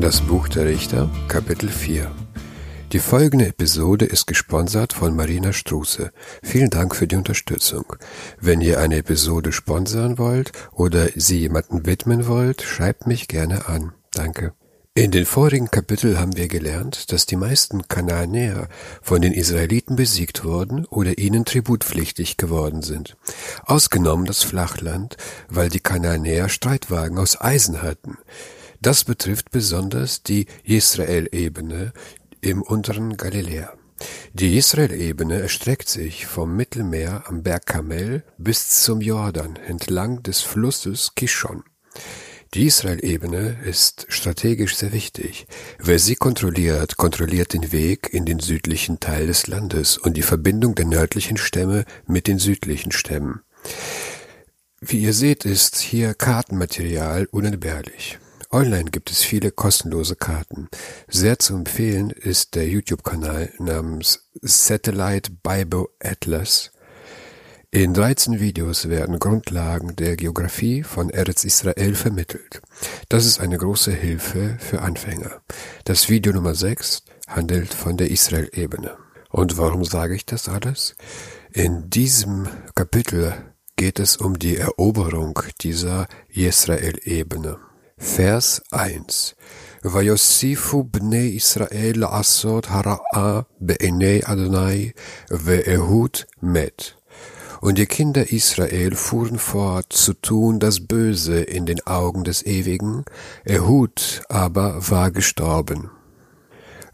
Das Buch der Richter, Kapitel 4 Die folgende Episode ist gesponsert von Marina Struße. Vielen Dank für die Unterstützung. Wenn ihr eine Episode sponsern wollt oder sie jemanden widmen wollt, schreibt mich gerne an. Danke. In den vorigen Kapitel haben wir gelernt, dass die meisten Kanaanäer von den Israeliten besiegt wurden oder ihnen tributpflichtig geworden sind. Ausgenommen das Flachland, weil die Kanaanäer Streitwagen aus Eisen hatten. Das betrifft besonders die Israel-Ebene im unteren Galiläa. Die Israel-Ebene erstreckt sich vom Mittelmeer am Berg Kamel bis zum Jordan entlang des Flusses Kishon. Die Israel-Ebene ist strategisch sehr wichtig. Wer sie kontrolliert, kontrolliert den Weg in den südlichen Teil des Landes und die Verbindung der nördlichen Stämme mit den südlichen Stämmen. Wie ihr seht, ist hier Kartenmaterial unentbehrlich. Online gibt es viele kostenlose Karten. Sehr zu empfehlen ist der YouTube-Kanal namens Satellite Bible Atlas in 13 Videos werden Grundlagen der Geografie von Eretz Israel vermittelt. Das ist eine große Hilfe für Anfänger. Das Video Nummer 6 handelt von der Israel-Ebene. Und warum sage ich das alles? In diesem Kapitel geht es um die Eroberung dieser Israel-Ebene. Vers 1 ויוסיפו בני ישראל לעשות הרעה בעיני אדוני, ואהוד מת. Und die Kinder Israel fuhren fort zu tun das Böse in den Augen des Ewigen, Ehud aber war gestorben.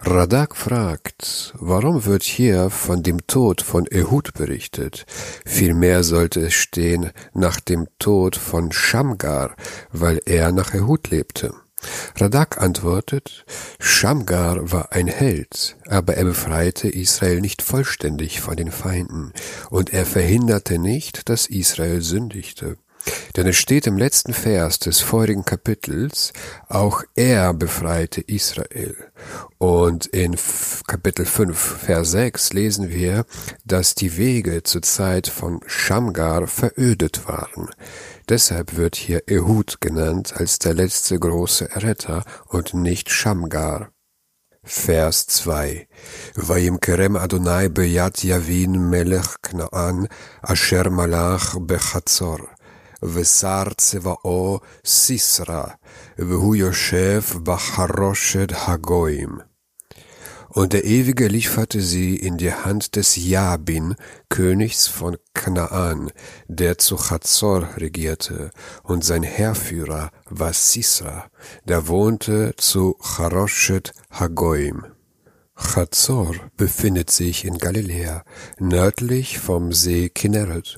Radak fragt, warum wird hier von dem Tod von Ehud berichtet? Vielmehr sollte es stehen nach dem Tod von Shamgar, weil er nach Ehud lebte. Radak antwortet, Shamgar war ein Held, aber er befreite Israel nicht vollständig von den Feinden, und er verhinderte nicht, dass Israel sündigte. Denn es steht im letzten Vers des vorigen Kapitels, auch er befreite Israel. Und in Kapitel 5, Vers 6 lesen wir, dass die Wege zur Zeit von Shamgar verödet waren. Deshalb wird hier Ehud genannt als der letzte große Erretter und nicht Shamgar. Vers 2 Vayimkerem Adonai beyat Yavin melech Knaan asher malach bechatzor ושר צבאו סיסרא, והוא יושב בחרושת הגויים. Und der Ewige lieferte sie in die Hand des Jabin, Königs von Kanaan, der zu Chazor regierte, und sein Heerführer war Sisra, der wohnte zu Charoshet Hagoim. Chazor befindet sich in Galiläa, nördlich vom See Kinneret.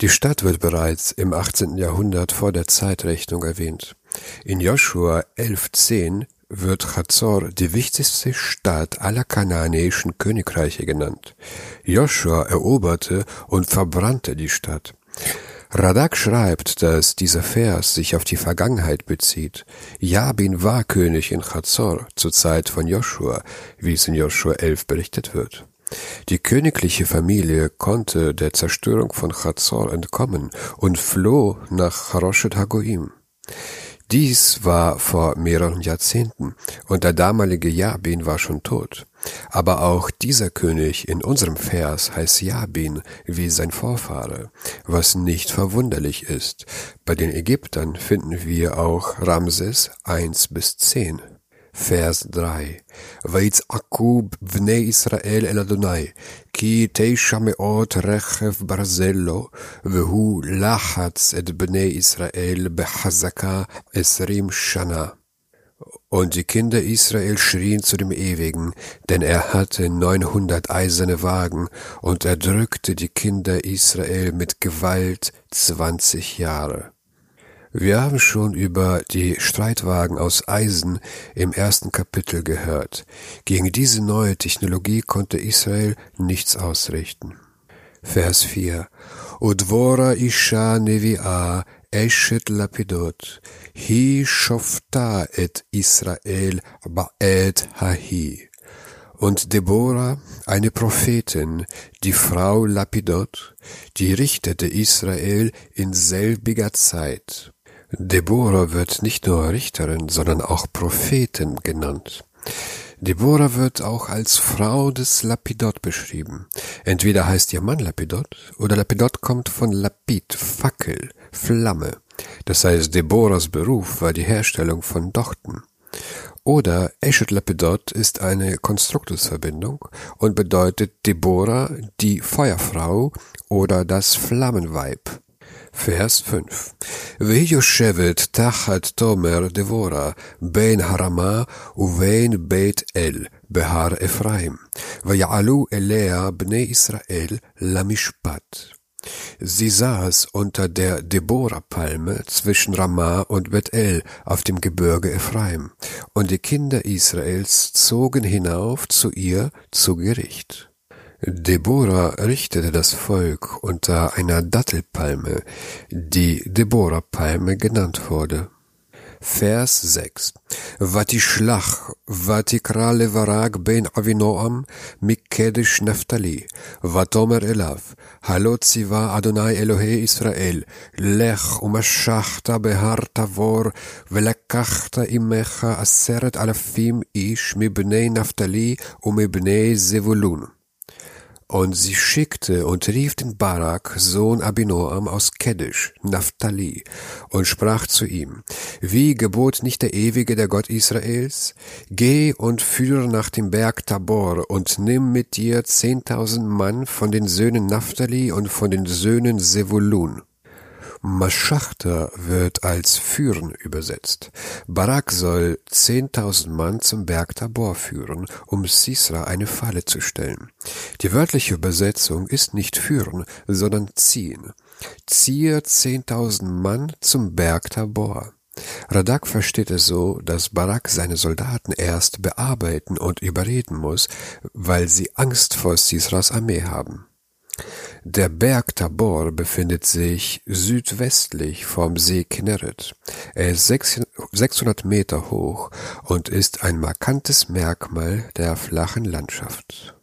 Die Stadt wird bereits im 18. Jahrhundert vor der Zeitrechnung erwähnt. In Joshua 11.10 wird Chazor die wichtigste Stadt aller kanaanäischen Königreiche genannt. Joshua eroberte und verbrannte die Stadt. Radak schreibt, dass dieser Vers sich auf die Vergangenheit bezieht. Jabin war König in Chazor zur Zeit von Joshua, wie es in Joshua 11 berichtet wird. Die königliche Familie konnte der Zerstörung von Chazor entkommen und floh nach Haroshet Hagoim. Dies war vor mehreren Jahrzehnten und der damalige Jabin war schon tot. Aber auch dieser König in unserem Vers heißt Jabin wie sein Vorfahre, was nicht verwunderlich ist. Bei den Ägyptern finden wir auch Ramses 1 bis 10. Vers 3 ויצעקו בני ישראל אל אדוני, כי תשע מאות רכב ברזל לו, והוא לחץ את בני ישראל בחזקה עשרים שנה. Und die Kinder Israel schrien zu dem Ewigen, denn er hatte neunhundert eiserne Wagen, und er drückte die Kinder Israel mit Gewalt zwanzig Jahre. Wir haben schon über die Streitwagen aus Eisen im ersten Kapitel gehört. Gegen diese neue Technologie konnte Israel nichts ausrichten. Vers 4 Udvora Isha Nevi'a Eshet Lapidot Hi Shofta et Israel Ba'et Hahi und Deborah, eine Prophetin, die Frau Lapidot, die richtete Israel in selbiger Zeit. Deborah wird nicht nur Richterin, sondern auch Prophetin genannt. Deborah wird auch als Frau des Lapidot beschrieben. Entweder heißt ihr Mann Lapidot oder Lapidot kommt von Lapid, Fackel, Flamme. Das heißt, Deborahs Beruf war die Herstellung von Dochten. Oder Eshet Lapidot ist eine Konstruktusverbindung und bedeutet Deborah die Feuerfrau oder das Flammenweib. Vers 5. והיא יושבת תחת תומר דבורה, בין הרמה ובין בית אל, בהר אפרים, ויעלו אליה בני ישראל למשפט. Sie saß unter der Deborah-Palme zwischen Ramah und Bethel auf dem Gebirge Ephraim, und die Kinder Israels zogen hinauf zu ihr zu Gericht. Deborah richtete das Volk unter einer Dattelpalme, die Deborah-Palme genannt wurde. Vers 6 ותשלח ותקרא לברק בן אבינועם מקדש נפתלי ותאמר אליו הלא ציווה אדוני אלוהי ישראל לך ומשכת בהר תבור ולקחת עמך עשרת אלפים איש מבני נפתלי ומבני זבולון Und sie schickte und rief den Barak, Sohn Abinoam aus Kedesh, Naphtali, und sprach zu ihm, wie gebot nicht der Ewige, der Gott Israels? Geh und führe nach dem Berg Tabor und nimm mit dir zehntausend Mann von den Söhnen Naphtali und von den Söhnen Sevulun Maschachter wird als führen übersetzt. Barak soll zehntausend Mann zum Berg Tabor führen, um Sisra eine Falle zu stellen. Die wörtliche Übersetzung ist nicht führen, sondern ziehen. Ziehe zehntausend Mann zum Berg Tabor. Radak versteht es so, dass Barak seine Soldaten erst bearbeiten und überreden muss, weil sie Angst vor Sisras Armee haben. Der Berg Tabor befindet sich südwestlich vom See Kinneret. Er ist 600 Meter hoch und ist ein markantes Merkmal der flachen Landschaft.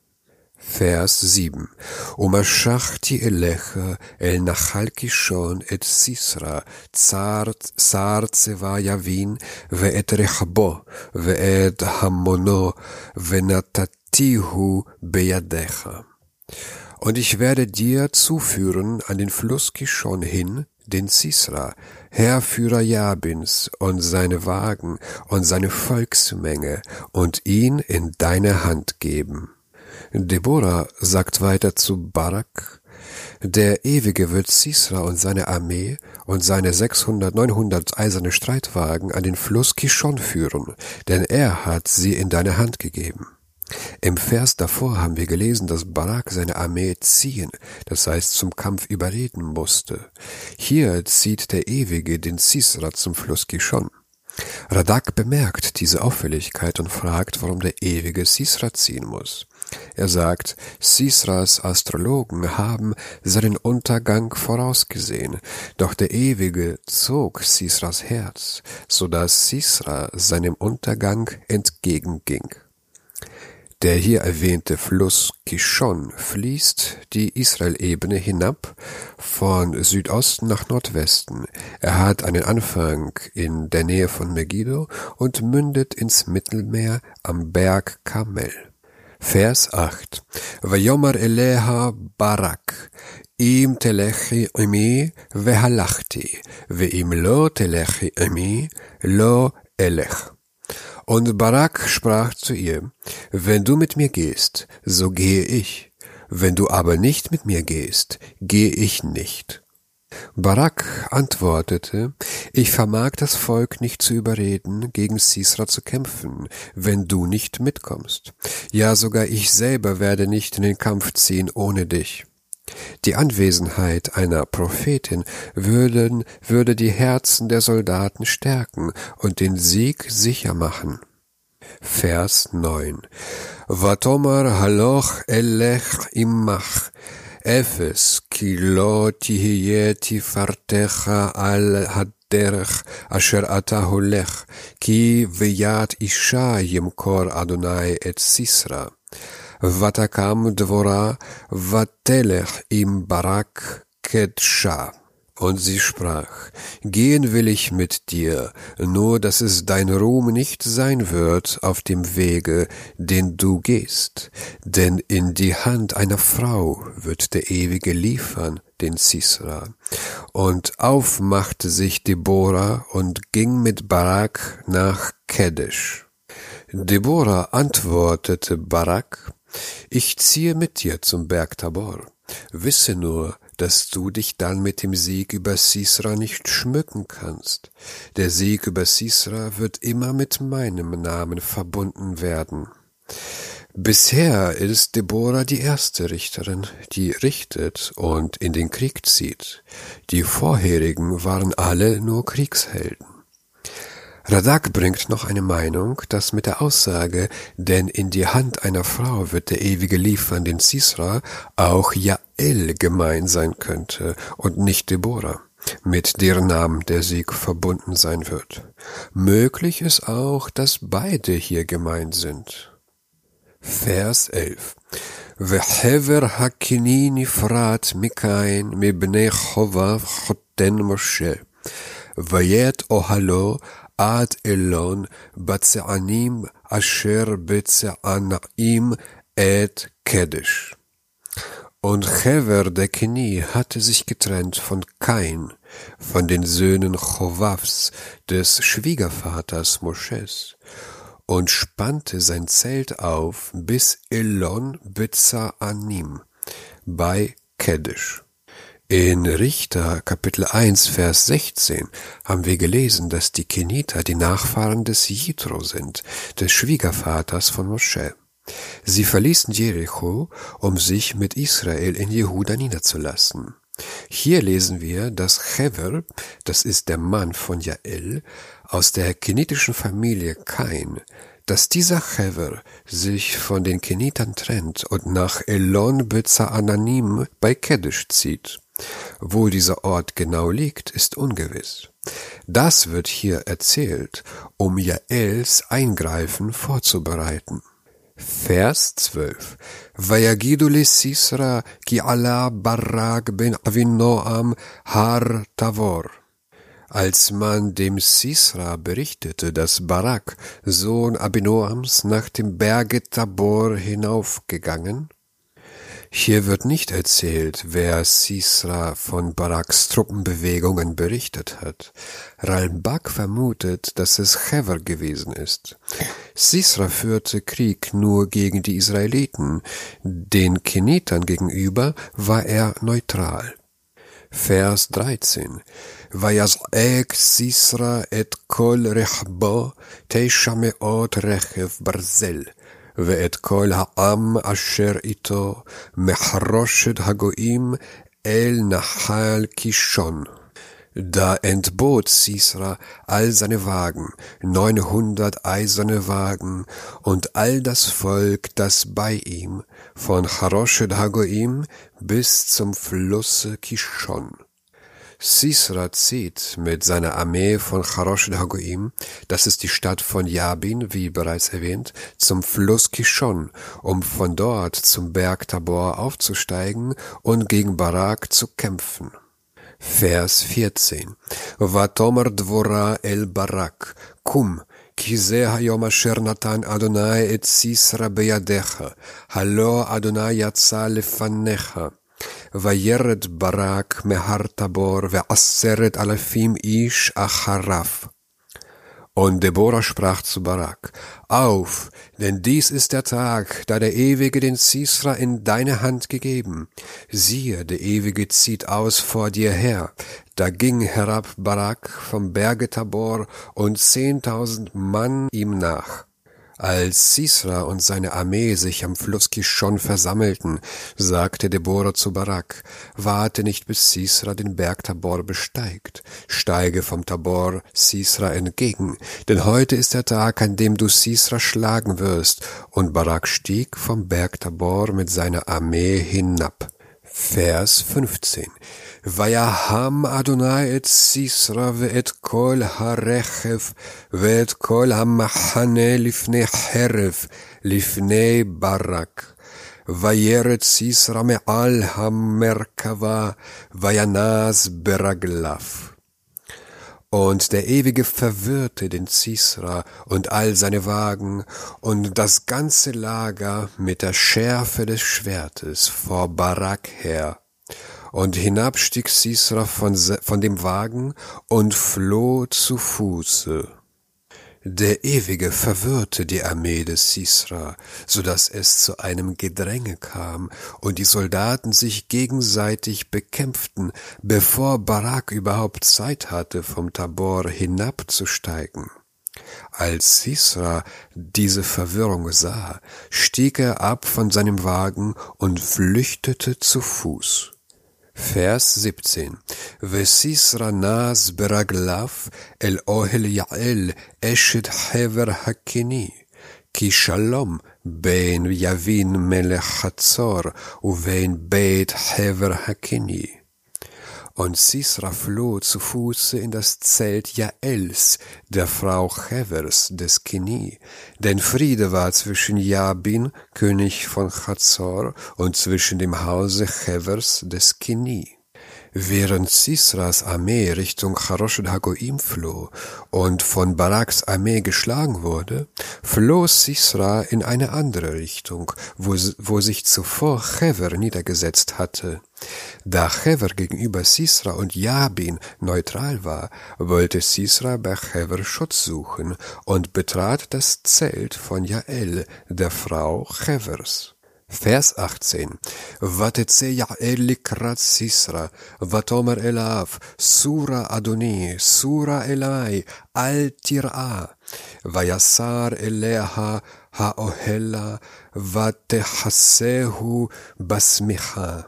Vers 7. Umaschachti elecha el nachalkishon et sisra, tsar tseva yavin, ve'et rechabo, ve'et hamono, ve'natatihu beyadecha. Und ich werde dir zuführen an den Fluss Kishon hin, den Sisra, Herrführer Jabins und seine Wagen und seine Volksmenge und ihn in deine Hand geben. Deborah sagt weiter zu Barak, der Ewige wird Sisra und seine Armee und seine 600, 900 eiserne Streitwagen an den Fluss Kishon führen, denn er hat sie in deine Hand gegeben. Im Vers davor haben wir gelesen, dass Barak seine Armee ziehen, das heißt zum Kampf überreden musste. Hier zieht der Ewige den Sisra zum Fluss Kishon. Radak bemerkt diese Auffälligkeit und fragt, warum der Ewige Sisra ziehen muss. Er sagt, Sisras Astrologen haben seinen Untergang vorausgesehen, doch der Ewige zog Sisras Herz, so dass Sisra seinem Untergang entgegenging. Der hier erwähnte Fluss Kishon fließt die Israelebene hinab von Südosten nach Nordwesten. Er hat einen Anfang in der Nähe von Megiddo und mündet ins Mittelmeer am Berg Kamel. Vers 8. Vayomer Eleha Barak. Im telechi imi vehalachti. Veim lo telechi imi lo elech. Und Barak sprach zu ihr, wenn du mit mir gehst, so gehe ich, wenn du aber nicht mit mir gehst, gehe ich nicht. Barak antwortete, ich vermag das Volk nicht zu überreden, gegen Sisra zu kämpfen, wenn du nicht mitkommst. Ja, sogar ich selber werde nicht in den Kampf ziehen ohne dich. Die Anwesenheit einer Prophetin würden, würde die Herzen der Soldaten stärken und den Sieg sicher machen. Vers 9. ותאמר הלוך אלך עמך, אפס, כי לא תהיה תפארתך על הדרך אשר אתה הולך, כי ביד אישה ימכור אדוני את סיסרא. Watakam Dvora Vatelech im Barak Ketscha. Und sie sprach, Gehen will ich mit dir, nur dass es dein Ruhm nicht sein wird auf dem Wege, den du gehst, denn in die Hand einer Frau wird der Ewige liefern, den Sisra. Und aufmachte sich Deborah und ging mit Barak nach Kedesh. Deborah antwortete Barak, ich ziehe mit dir zum Berg Tabor. Wisse nur, dass du dich dann mit dem Sieg über Sisra nicht schmücken kannst. Der Sieg über Sisra wird immer mit meinem Namen verbunden werden. Bisher ist Deborah die erste Richterin, die richtet und in den Krieg zieht. Die vorherigen waren alle nur Kriegshelden. Radak bringt noch eine Meinung, dass mit der Aussage, denn in die Hand einer Frau wird der ewige Liefern den Sisra auch Jael gemein sein könnte und nicht Deborah mit deren Namen der Sieg verbunden sein wird. Möglich ist auch, dass beide hier gemein sind. Vers 11 Vehever hakinini frat mikain mibne chovav chotten Moshe. Vayet ohalo עד אלון בצענים אשר בצענאים et Kedesh. Und Hever der Keni hatte sich getrennt von Kain, von den Söhnen Chovavs, des Schwiegervaters Mosches, und spannte sein Zelt auf bis Elon Bezaanim bei Kedesh. In Richter Kapitel 1 Vers 16 haben wir gelesen, dass die Keniter die Nachfahren des Jitro sind, des Schwiegervaters von Mosche. Sie verließen Jericho, um sich mit Israel in Jehuda niederzulassen. Hier lesen wir, dass Hever, das ist der Mann von Jael, aus der kenitischen Familie Kain, dass dieser Hever sich von den Kenitern trennt und nach Elon Ananim bei Kedesh zieht. Wo dieser Ort genau liegt, ist ungewiss. Das wird hier erzählt, um Jaels Eingreifen vorzubereiten. Vers 12. ויגידו לסיסרא כי עלה ברק בן אבינועם הר תבור. Als man dem Sisra berichtete, dass Barak, Sohn Abinoams, nach dem Berge Tabor hinaufgegangen, hier wird nicht erzählt, wer Sisra von Baraks Truppenbewegungen berichtet hat. Ralbak vermutet, dass es Hever gewesen ist. Sisra führte Krieg nur gegen die Israeliten, den Kenitern gegenüber war er neutral. Vers 13 ויזעק סיסרא את כל רכבו תשע מאות רכב ברזל, ואת כל העם אשר איתו מחרושת הגויים אל נחל קישון. Da entbot Sisra all seine Wagen, neunhundert eiserne Wagen und all das Volk, das bei ihm, von Charoshet Hagoim bis zum Flusse Kishon. Sisra zieht mit seiner Armee von Charosh Hagoim, das ist die Stadt von Yabin, wie bereits erwähnt, zum Fluss Kishon, um von dort zum Berg Tabor aufzusteigen und gegen Barak zu kämpfen. Vers 14. Vatomer dvora el Barak, kum, כי זה היום אשר נתן אדוני את סיסרא בידיך, הלא אדוני יצא לפניך. וירד ברק מהר תבור ועשרת אלפים איש אחריו. Und Deborah sprach zu Barak, Auf, denn dies ist der Tag, da der Ewige den Sisra in deine Hand gegeben. Siehe, der Ewige zieht aus vor dir her. Da ging herab Barak vom Berge Tabor und zehntausend Mann ihm nach. Als Sisra und seine Armee sich am Fluss Kishon versammelten, sagte Deborah zu Barak, warte nicht bis Sisra den Berg Tabor besteigt, steige vom Tabor Sisra entgegen, denn heute ist der Tag, an dem du Sisra schlagen wirst. Und Barak stieg vom Berg Tabor mit seiner Armee hinab. Vers 15 ויהם אדוני את סיסרא ואת כל הרכב ואת כל המחנה לפני חרב, לפני ברק. vayeret Sisra me'al hamerkava, vayanas beraglav. Und der Ewige verwirrte den Sisra und all seine Wagen und das ganze Lager mit der Schärfe des Schwertes vor Barak her. Und hinab stieg Sisra von, von dem Wagen und floh zu Fuße. Der Ewige verwirrte die Armee des Sisra, so dass es zu einem Gedränge kam und die Soldaten sich gegenseitig bekämpften, bevor Barak überhaupt Zeit hatte, vom Tabor hinabzusteigen. Als Sisra diese Verwirrung sah, stieg er ab von seinem Wagen und flüchtete zu Fuß. Vers 17. וסיסרא נס ברגליו אל אוהל יעל אשת חבר הקיני, כי שלום בין יבין מלך חצור ובין בית חבר הקיני. Und Sisra floh zu Fuße in das Zelt Jaels, der Frau Chevers des Kini, denn Friede war zwischen Jabin, König von Chazor, und zwischen dem Hause Chevers des Kini. Während Sisras Armee Richtung Charosh Hagoim floh und von Baraks Armee geschlagen wurde, floh Sisra in eine andere Richtung, wo, wo sich zuvor Chever niedergesetzt hatte. Da Chever gegenüber Sisra und Jabin neutral war, wollte Sisra bei Chever Schutz suchen und betrat das Zelt von Jael, der Frau Chevers. Vers 18. ותצא יעל לקראת סיסרא, ותאמר אליו, סורה אדוני, סורה אלי, אל תיראה. ויסר אליה האוהלה, ותכסהו בשמיכה.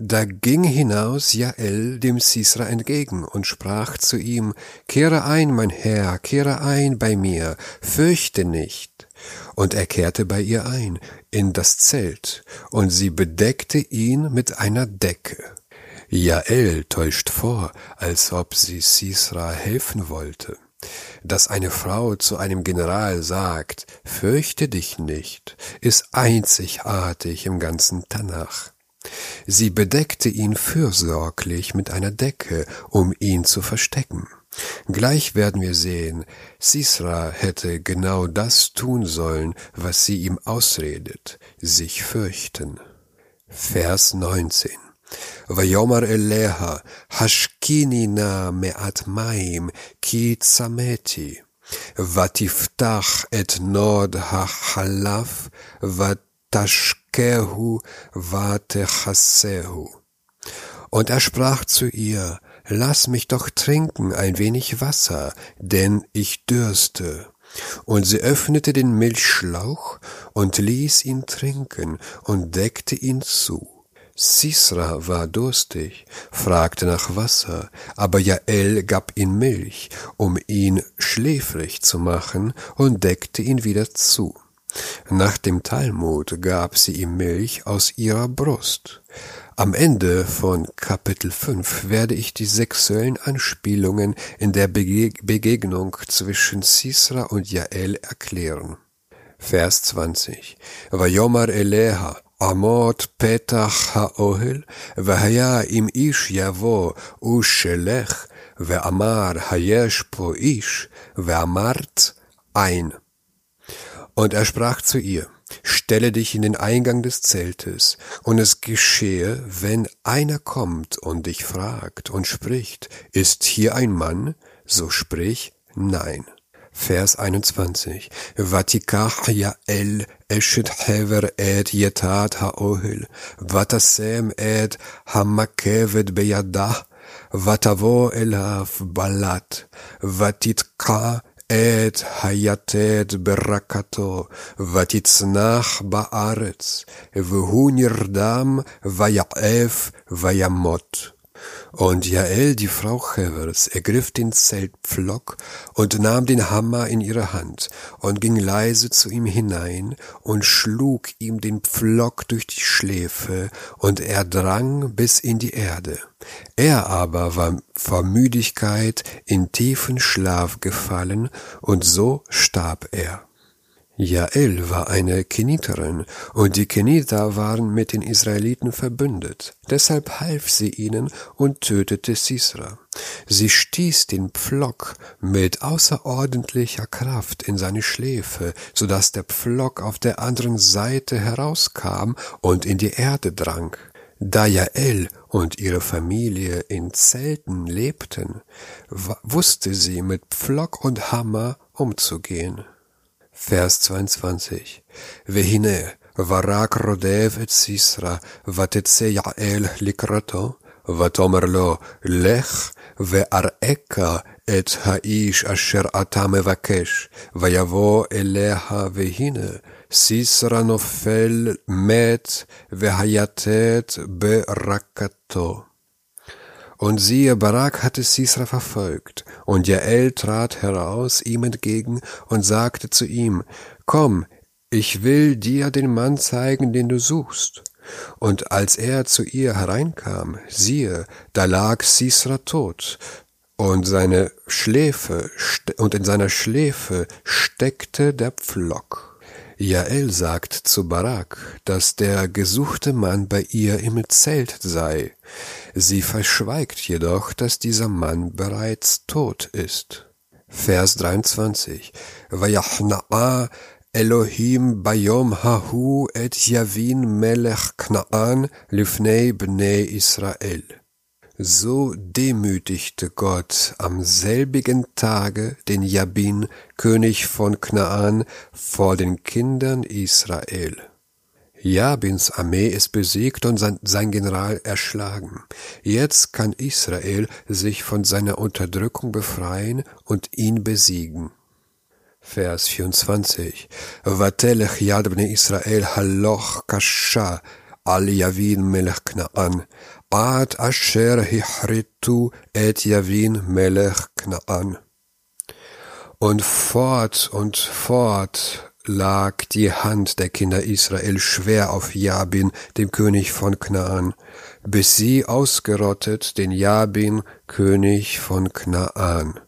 Da ging hinaus Jael dem Sisra entgegen und sprach zu ihm, Kehre ein, mein Herr, kehre ein bei mir, fürchte nicht. Und er kehrte bei ihr ein, in das Zelt, und sie bedeckte ihn mit einer Decke. Jael täuscht vor, als ob sie Sisra helfen wollte. Dass eine Frau zu einem General sagt, fürchte dich nicht, ist einzigartig im ganzen Tanach. Sie bedeckte ihn fürsorglich mit einer Decke, um ihn zu verstecken. Gleich werden wir sehen, Sisra hätte genau das tun sollen, was sie ihm ausredet, sich fürchten. Vers 19 ויאמר אליה, השקיני נא מעט מים, כי צמאתי. ותפתח את נוד החלף, Kehu vate chasehu. Und er sprach zu ihr, Lass mich doch trinken ein wenig Wasser, denn ich dürste. Und sie öffnete den Milchschlauch und ließ ihn trinken und deckte ihn zu. Sisra war durstig, fragte nach Wasser, aber Jael gab ihm Milch, um ihn schläfrig zu machen, und deckte ihn wieder zu. Nach dem Talmud gab sie ihm Milch aus ihrer Brust. Am Ende von Kapitel 5 werde ich die sexuellen Anspielungen in der Bege Begegnung zwischen Sisra und Jael erklären. Vers 20. Vayomar Eleha, Amot petach haohel, vahaya im ish yavo ushelech, ve'amar hayesh po ish, ve'amart ein. Und er sprach zu ihr, Stelle dich in den Eingang des Zeltes, und es geschehe, wenn einer kommt und dich fragt und spricht, ist hier ein Mann? So sprich, nein. Vers 21. Vatikach Yael eshet hever et yetat haohel, vatasem et hamakevet beyadah, ותבוא אליו בלט, ותתקע את היתד ברקתו, ותצנח בארץ, והוא נרדם, ויעף, וימות. Und Jael, die Frau Chevers, ergriff den Zeltpflock und nahm den Hammer in ihre Hand und ging leise zu ihm hinein und schlug ihm den Pflock durch die Schläfe und er drang bis in die Erde. Er aber war vor Müdigkeit in tiefen Schlaf gefallen und so starb er. Jael war eine Keniterin, und die Keniter waren mit den Israeliten verbündet. Deshalb half sie ihnen und tötete Sisra. Sie stieß den Pflock mit außerordentlicher Kraft in seine Schläfe, so dass der Pflock auf der anderen Seite herauskam und in die Erde drang. Da Jael und ihre Familie in Zelten lebten, wusste sie mit Pflock und Hammer umzugehen. Vers 22. והנה, ורק רודף את סיסרא, ותצא יעל לקראתו, ותאמר לו, לך ואראך את האיש אשר אתה מבקש, ויבוא אליה, והנה, סיסרא נופל מת, והיתד ברקתו. Und siehe, Barak hatte Sisra verfolgt, und Jael trat heraus ihm entgegen und sagte zu ihm, Komm, ich will dir den Mann zeigen, den du suchst. Und als er zu ihr hereinkam, siehe, da lag Sisra tot, und seine Schläfe, und in seiner Schläfe steckte der Pflock. Jael sagt zu Barak, dass der gesuchte Mann bei ihr im Zelt sei. Sie verschweigt jedoch, dass dieser Mann bereits tot ist. Vers 23. Vayachna'a Elohim bayom hahu et Yavin melech Knaan lifnei bnei Israel. So demütigte Gott am selbigen Tage den Jabin, König von Knaan, vor den Kindern Israel. Jabins Armee ist besiegt und sein, General erschlagen. Jetzt kann Israel sich von seiner Unterdrückung befreien und ihn besiegen. Vers 24. Vatelech yad Israel haloch kasha al Yavin melech Knaan עד אשר החריטו et Javin Melech Knaan. Und fort und fort lag die Hand der Kinder Israel schwer auf Jabin, dem König von Knaan, bis sie ausgerottet den Jabin, König von Knaan.